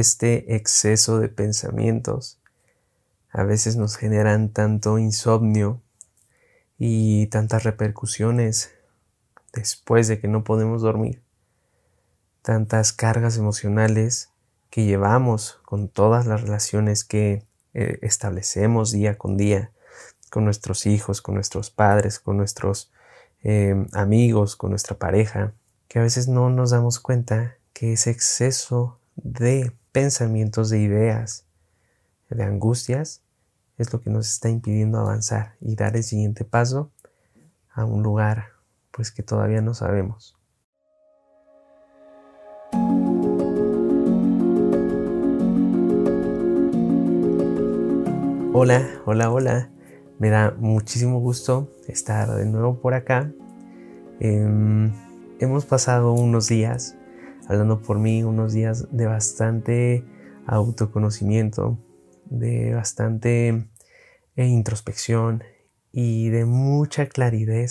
este exceso de pensamientos a veces nos generan tanto insomnio y tantas repercusiones después de que no podemos dormir, tantas cargas emocionales que llevamos con todas las relaciones que eh, establecemos día con día con nuestros hijos, con nuestros padres, con nuestros em, amigos, con nuestra pareja, que a veces no nos damos cuenta que ese exceso de pensamientos, de ideas, de angustias, es lo que nos está impidiendo avanzar y dar el siguiente paso a un lugar pues que todavía no sabemos. Hola, hola, hola. Me da muchísimo gusto estar de nuevo por acá. Em, hemos pasado unos días hablando por mí unos días de bastante autoconocimiento, de bastante eh, introspección y de mucha claridad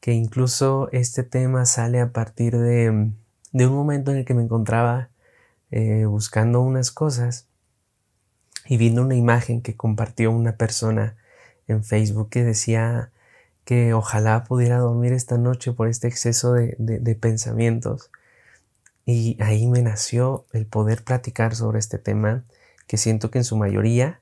que incluso este tema sale a partir de, un momento en el que me encontraba eh, buscando unas cosas y viendo una imagen que compartió una persona en Facebook que decía que ojalá pudiera dormir esta noche por este exceso de pensamientos y ahí me nació el poder platicar sobre este tema que siento que en su mayoría,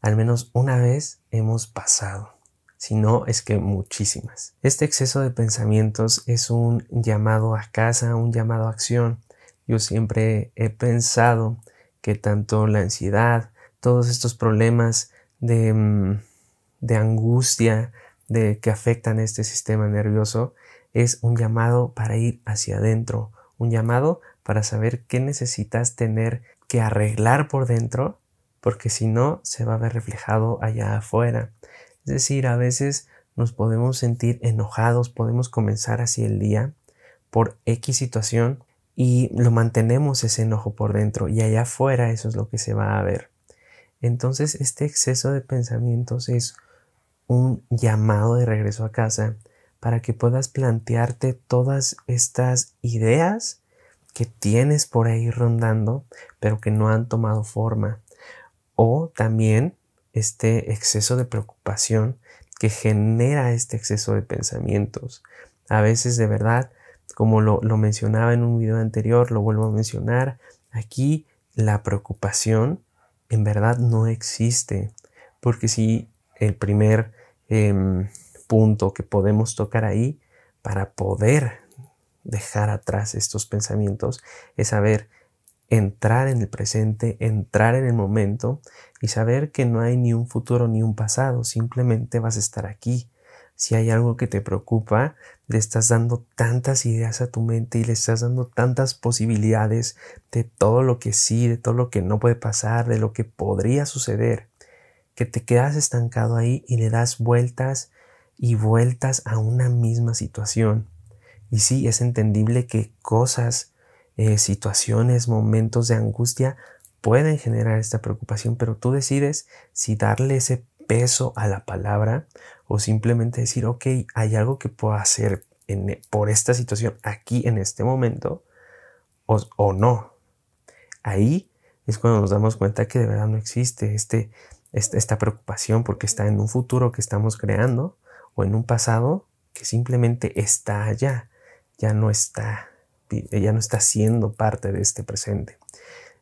al menos una vez, hemos pasado. Si no, es que muchísimas. Este exceso de pensamientos es un llamado a casa, un llamado a acción. Yo siempre he pensado que tanto la ansiedad, todos estos problemas de, mm, de angustia, de que afectan este sistema nervioso, es un llamado para ir hacia adentro, un llamado para saber qué necesitas tener que arreglar por dentro, porque si no, se va a ver reflejado allá afuera. Es decir, a veces nos podemos sentir enojados, podemos comenzar así el día por X situación y lo mantenemos ese enojo por dentro y allá afuera eso es lo que se va a ver. Entonces este exceso de pensamientos es un llamado de regreso a casa para que puedas plantearte todas estas ideas que tienes por ahí rondando, pero que no han tomado forma. O también este exceso de preocupación que genera este exceso de pensamientos. A veces de verdad, como lo, lo mencionaba en un video anterior, lo vuelvo a mencionar, aquí la preocupación en verdad no existe. Porque si el primer Em, punto que podemos tocar ahí para poder dejar atrás estos pensamientos es saber entrar en el presente, entrar en el momento y saber que no hay ni un futuro ni un pasado, simplemente vas a estar aquí. Si hay algo que te preocupa, le estás dando tantas ideas a tu mente y le estás dando tantas posibilidades de todo lo que sí, de todo lo que no puede pasar, de lo que podría suceder que te quedas estancado ahí y le das vueltas y vueltas a una misma situación. Y sí, es entendible que cosas, eh, situaciones, momentos de angustia pueden generar esta preocupación, pero tú decides si darle ese peso a la palabra o simplemente decir, ok, hay algo que puedo hacer en, por esta situación aquí en este momento o, o no. Ahí es cuando nos damos cuenta que de verdad no existe este esta, preocupación porque está en un futuro que estamos creando o en un pasado que simplemente está allá, ya no está, ya no está siendo parte de este presente.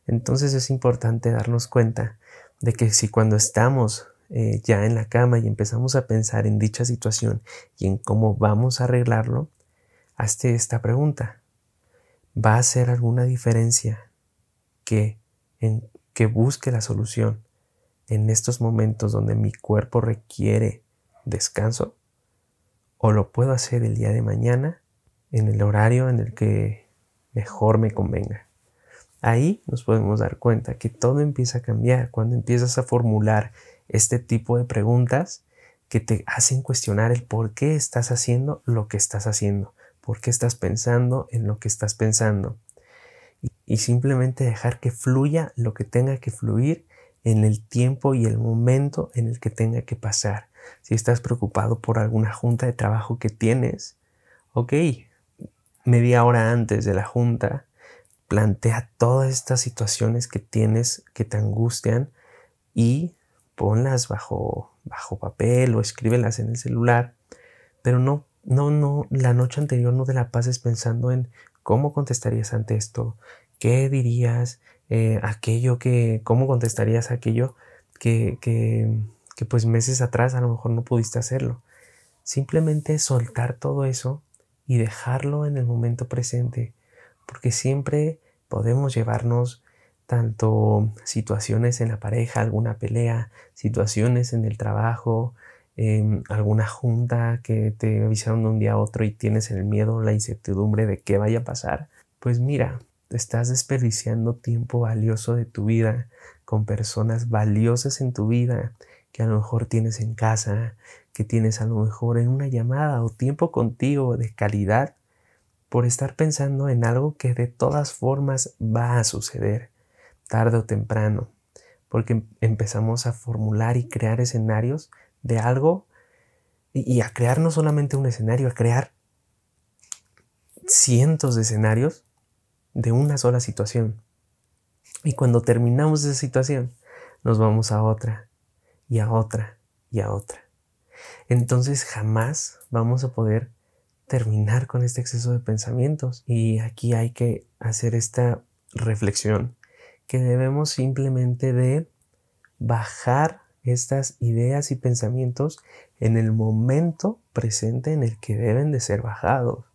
Entonces es importante darnos cuenta de que si cuando estamos eh, ya en la cama y empezamos a pensar en dicha situación y en cómo vamos a arreglarlo, hazte esta pregunta. ¿Va a hacer alguna diferencia que, en, que busque la solución en estos momentos donde mi cuerpo requiere descanso o lo puedo hacer el día de mañana en el horario en el que mejor me convenga. Ahí nos podemos dar cuenta que todo empieza a cambiar cuando empiezas a formular este tipo de preguntas que te hacen cuestionar el por qué estás haciendo lo que estás haciendo, por qué estás pensando en lo que estás pensando. Y simplemente dejar que fluya lo que tenga que fluir en el tiempo y el momento en el que tenga que pasar. Si estás preocupado por alguna junta de trabajo que tienes, ok, media hora antes de la junta, plantea todas estas situaciones que tienes que te angustian y ponlas bajo, bajo papel o escríbelas en el celular, pero no, no, no, la noche anterior no te la pases pensando en cómo contestarías ante esto, qué dirías, eh, aquello que, cómo contestarías aquello que, que, pues meses atrás a lo mejor no pudiste hacerlo. Simplemente soltar todo eso y dejarlo en el momento presente, porque siempre podemos llevarnos tanto situaciones en la pareja, alguna pelea, situaciones en el trabajo, em, alguna junta que te avisaron de un día a otro y tienes el miedo, la incertidumbre de qué vaya a pasar, pues mira, estás desperdiciando tiempo valioso de tu vida con personas valiosas en tu vida que a lo mejor tienes en casa, que tienes a lo mejor en una llamada o tiempo contigo de calidad por estar pensando en algo que de todas formas va a suceder tarde o temprano, porque empezamos a formular y crear escenarios de algo y, a crear no solamente un escenario, a crear cientos de escenarios de una sola situación. Y cuando terminamos esa situación, nos vamos a otra y a otra y a otra. Entonces jamás vamos a poder terminar con este exceso de pensamientos. Y aquí hay que hacer esta reflexión que debemos simplemente de bajar estas ideas y pensamientos en el momento presente en el que deben de ser bajados.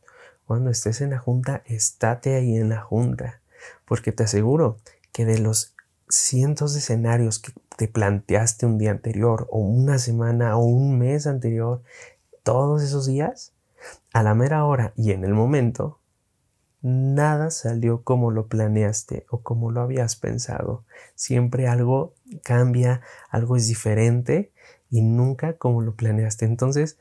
Cuando estés en la junta, estate ahí en la junta, porque te aseguro que de los cientos de escenarios que te planteaste un día anterior o una semana o un mes anterior, todos esos días, a la mera hora y en el momento, nada salió como lo planeaste o como lo habías pensado. Siempre algo cambia, algo es diferente y nunca como lo planeaste. Entonces,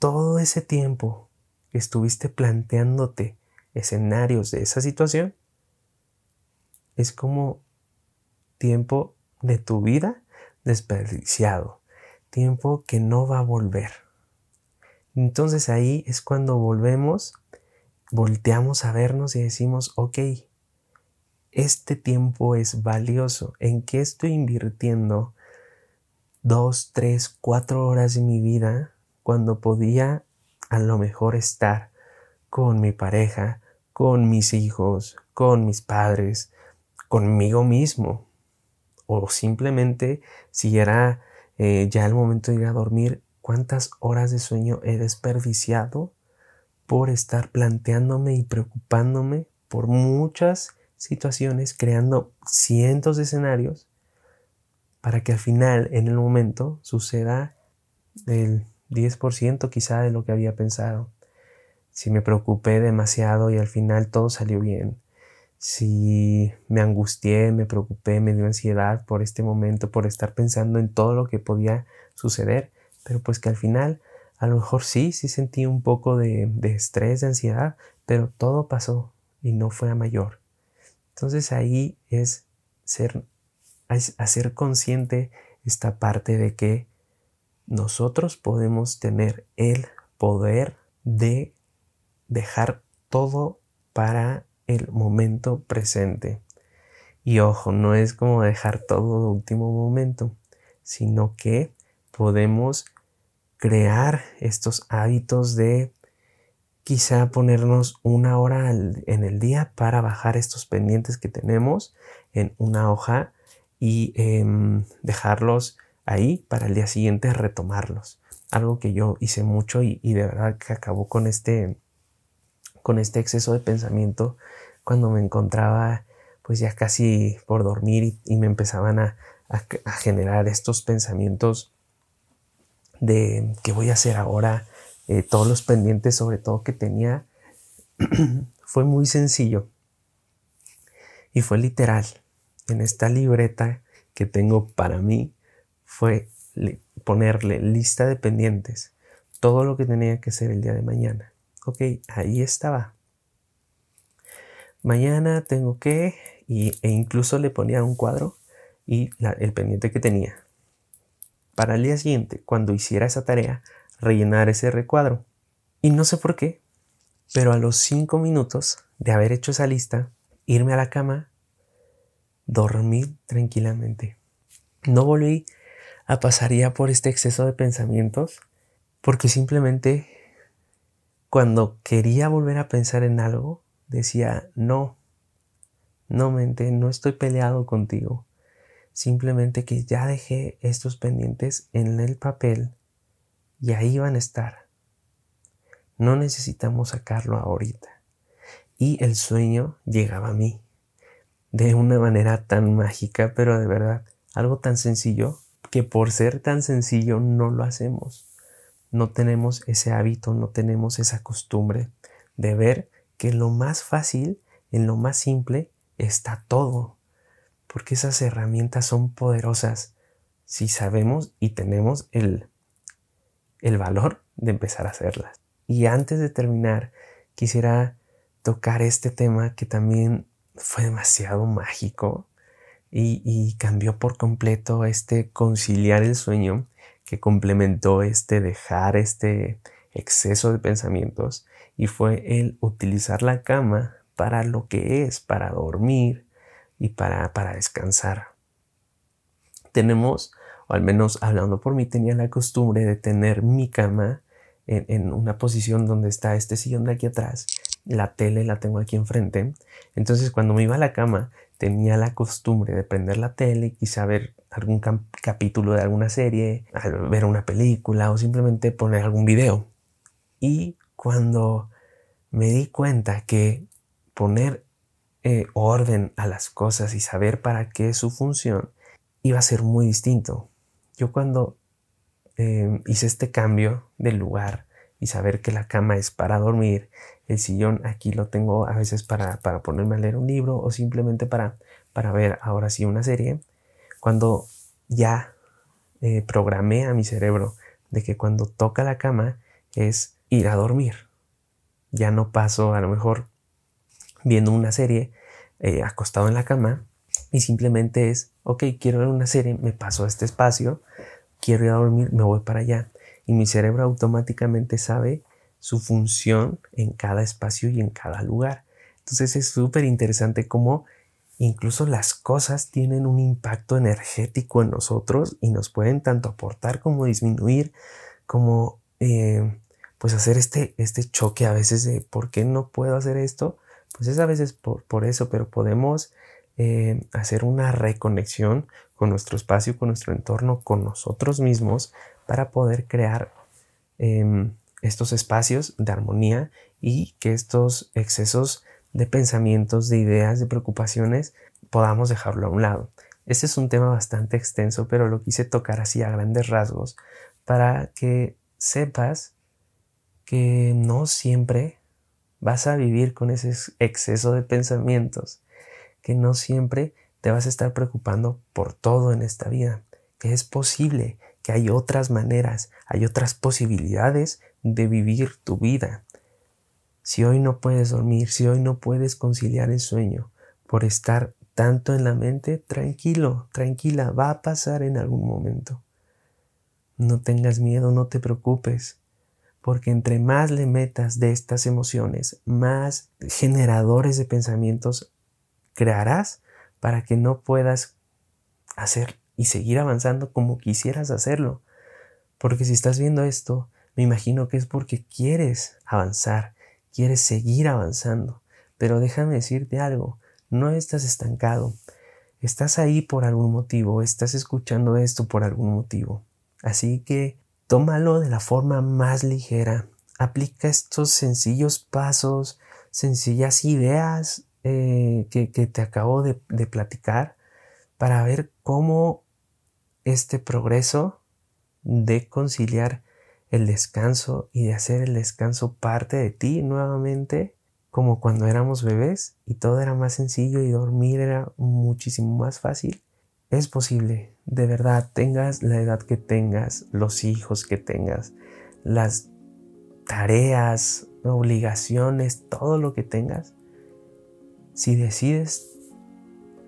todo ese tiempo que estuviste planteándote escenarios de esa situación, es como tiempo de tu vida desperdiciado, tiempo que no va a volver. Entonces ahí es cuando volvemos, volteamos a vernos y decimos, ok, este tiempo es valioso. ¿En qué estoy invirtiendo dos, tres, cuatro horas de mi vida cuando podía a lo mejor estar con mi pareja, con mis hijos, con mis padres, conmigo mismo? O simplemente si era eh, ya el momento de ir a dormir, cuántas horas de sueño he desperdiciado por estar planteándome y preocupándome por muchas situaciones, creando cientos de escenarios para que al final, en el momento, suceda el 10% quizá de lo que había pensado. Si me preocupé demasiado y al final todo salió bien. Si me angustié, me preocupé, me dio ansiedad por este momento, por estar pensando en todo lo que podía suceder, pero pues que al final a lo mejor sí, sí sentí un poco de, estrés, de ansiedad, pero todo pasó y no fue a mayor. Entonces ahí es ser, hacer consciente esta parte de que nosotros podemos tener el poder de dejar todo para el momento presente. Y ojo, no es como dejar todo de último momento, sino que podemos crear estos hábitos de quizá ponernos una hora en el día para bajar estos pendientes que tenemos en una hoja y em, dejarlos ahí para el día siguiente retomarlos. Algo que yo hice mucho y, de verdad que acabó con este, con este exceso de pensamiento cuando me encontraba pues ya casi por dormir y, me empezaban a, generar estos pensamientos de qué voy a hacer ahora, eh, todos los pendientes sobre todo que tenía, fue muy sencillo y fue literal. En esta libreta que tengo para mí fue ponerle lista de pendientes, todo lo que tenía que hacer el día de mañana. Ok, ahí estaba. Mañana tengo que, y, e incluso le ponía un cuadro y el pendiente que tenía para el día siguiente, cuando hiciera esa tarea, rellenar ese recuadro. Y no sé por qué, pero a los cinco minutos de haber hecho esa lista, irme a la cama, dormir tranquilamente. No volví a pasar ya por este exceso de pensamientos porque simplemente cuando quería volver a pensar en algo, decía, no, no mente, no estoy peleado contigo. Simplemente que ya dejé estos pendientes en el papel y ahí van a estar. No necesitamos sacarlo ahorita. Y el sueño llegaba a mí de una manera tan mágica, pero de verdad, algo tan sencillo que por ser tan sencillo no lo hacemos. No tenemos ese hábito, no tenemos esa costumbre de ver que lo más fácil, en lo más simple, está todo. Porque esas herramientas son poderosas si sabemos y tenemos el, el valor de empezar a hacerlas. Y antes de terminar, quisiera tocar este tema que también fue demasiado mágico y, cambió por completo este conciliar el sueño que complementó este dejar este exceso de pensamientos y fue el utilizar la cama para lo que es, para dormir y para, para descansar. Tenemos, o al menos hablando por mí, tenía la costumbre de tener mi cama en, en una posición donde está este sillón de aquí atrás la tele la tengo aquí enfrente. Entonces cuando me iba a la cama tenía la costumbre de prender la tele, quizá ver algún capítulo de alguna serie, ver una película o simplemente poner algún video. Y cuando me di cuenta que poner eh, orden a las cosas y saber para qué es su función iba a ser muy distinto. Yo cuando eh, hice este cambio de lugar y saber que la cama es para dormir el sillón aquí lo tengo a veces para, ponerme a leer un libro o simplemente para, para ver ahora sí una serie. Cuando ya eh, programé a mi cerebro de que cuando toca la cama es ir a dormir. Ya no paso a lo mejor viendo una serie eh, acostado en la cama y simplemente es, ok, quiero ver una serie, me paso a este espacio, quiero ir a dormir, me voy para allá. Y mi cerebro automáticamente sabe su función en cada espacio y en cada lugar. Entonces es súper interesante cómo incluso las cosas tienen un impacto energético en nosotros y nos pueden tanto aportar como disminuir, como eh, pues hacer este, este choque a veces de por qué no puedo hacer esto. Pues es a veces por, eso, pero podemos eh, hacer una reconexión con nuestro espacio, con nuestro entorno, con nosotros mismos para poder crear em, estos espacios de armonía y que estos excesos de pensamientos, de ideas, de preocupaciones, podamos dejarlo a un lado. Este es un tema bastante extenso, pero lo quise tocar así a grandes rasgos para que sepas que no siempre vas a vivir con ese exceso de pensamientos, que no siempre te vas a estar preocupando por todo en esta vida, que es posible, que hay otras maneras, hay otras posibilidades de vivir tu vida. Si hoy no puedes dormir, si hoy no puedes conciliar el sueño por estar tanto en la mente, tranquilo, tranquila, va a pasar en algún momento. No tengas miedo, no te preocupes, porque entre más le metas de estas emociones, más generadores de pensamientos crearás para que no puedas hacer y seguir avanzando como quisieras hacerlo. Porque si estás viendo esto, me imagino que es porque quieres avanzar, quieres seguir avanzando. Pero déjame decirte algo, no estás estancado. Estás ahí por algún motivo, estás escuchando esto por algún motivo. Así que tómalo de la forma más ligera. Aplica estos sencillos pasos, sencillas ideas eh, que, te acabo de platicar para ver cómo este progreso de conciliar el descanso y de hacer el descanso parte de ti nuevamente, como cuando éramos bebés y todo era más sencillo y dormir era muchísimo más fácil. Es posible, de verdad, tengas la edad que tengas, los hijos que tengas, las tareas, obligaciones, todo lo que tengas, si decides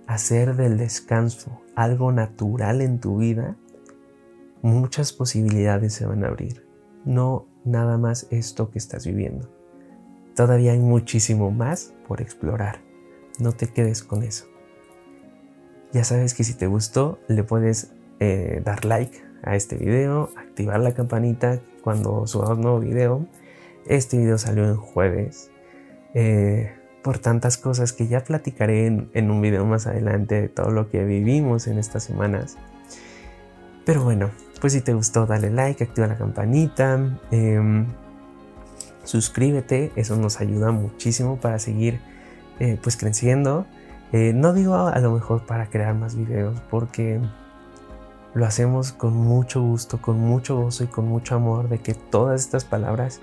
hacer del descanso algo natural en tu vida, muchas posibilidades se van a abrir no nada más esto que estás viviendo. Todavía hay muchísimo más por explorar. no te quedes con eso. Ya sabes que si te gustó, le puedes eh, dar like a este video, activar la campanita cuando subamos nuevo video. Este video salió en jueves. Eh, por tantas cosas que ya platicaré en, un video más adelante de todo lo que vivimos en estas semanas. Pero bueno, pues si te gustó, dale like, activa la campanita, em, suscríbete, eso nos ayuda muchísimo para seguir eh, pues creciendo. Eh, no digo a lo mejor para crear más videos, porque lo hacemos con mucho gusto, con mucho gozo y con mucho amor de que todas estas palabras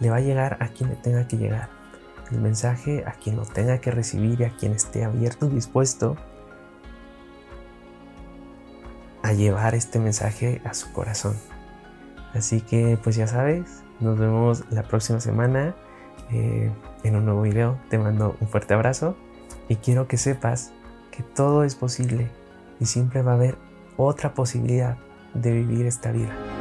le va a llegar a quien le tenga que llegar el mensaje a quien lo tenga que recibir y a quien esté abierto y dispuesto a llevar este mensaje a su corazón. Así que pues ya sabes, nos vemos la próxima semana eh, en un nuevo video. Te mando un fuerte abrazo y quiero que sepas que todo es posible y siempre va a haber otra posibilidad de vivir esta vida.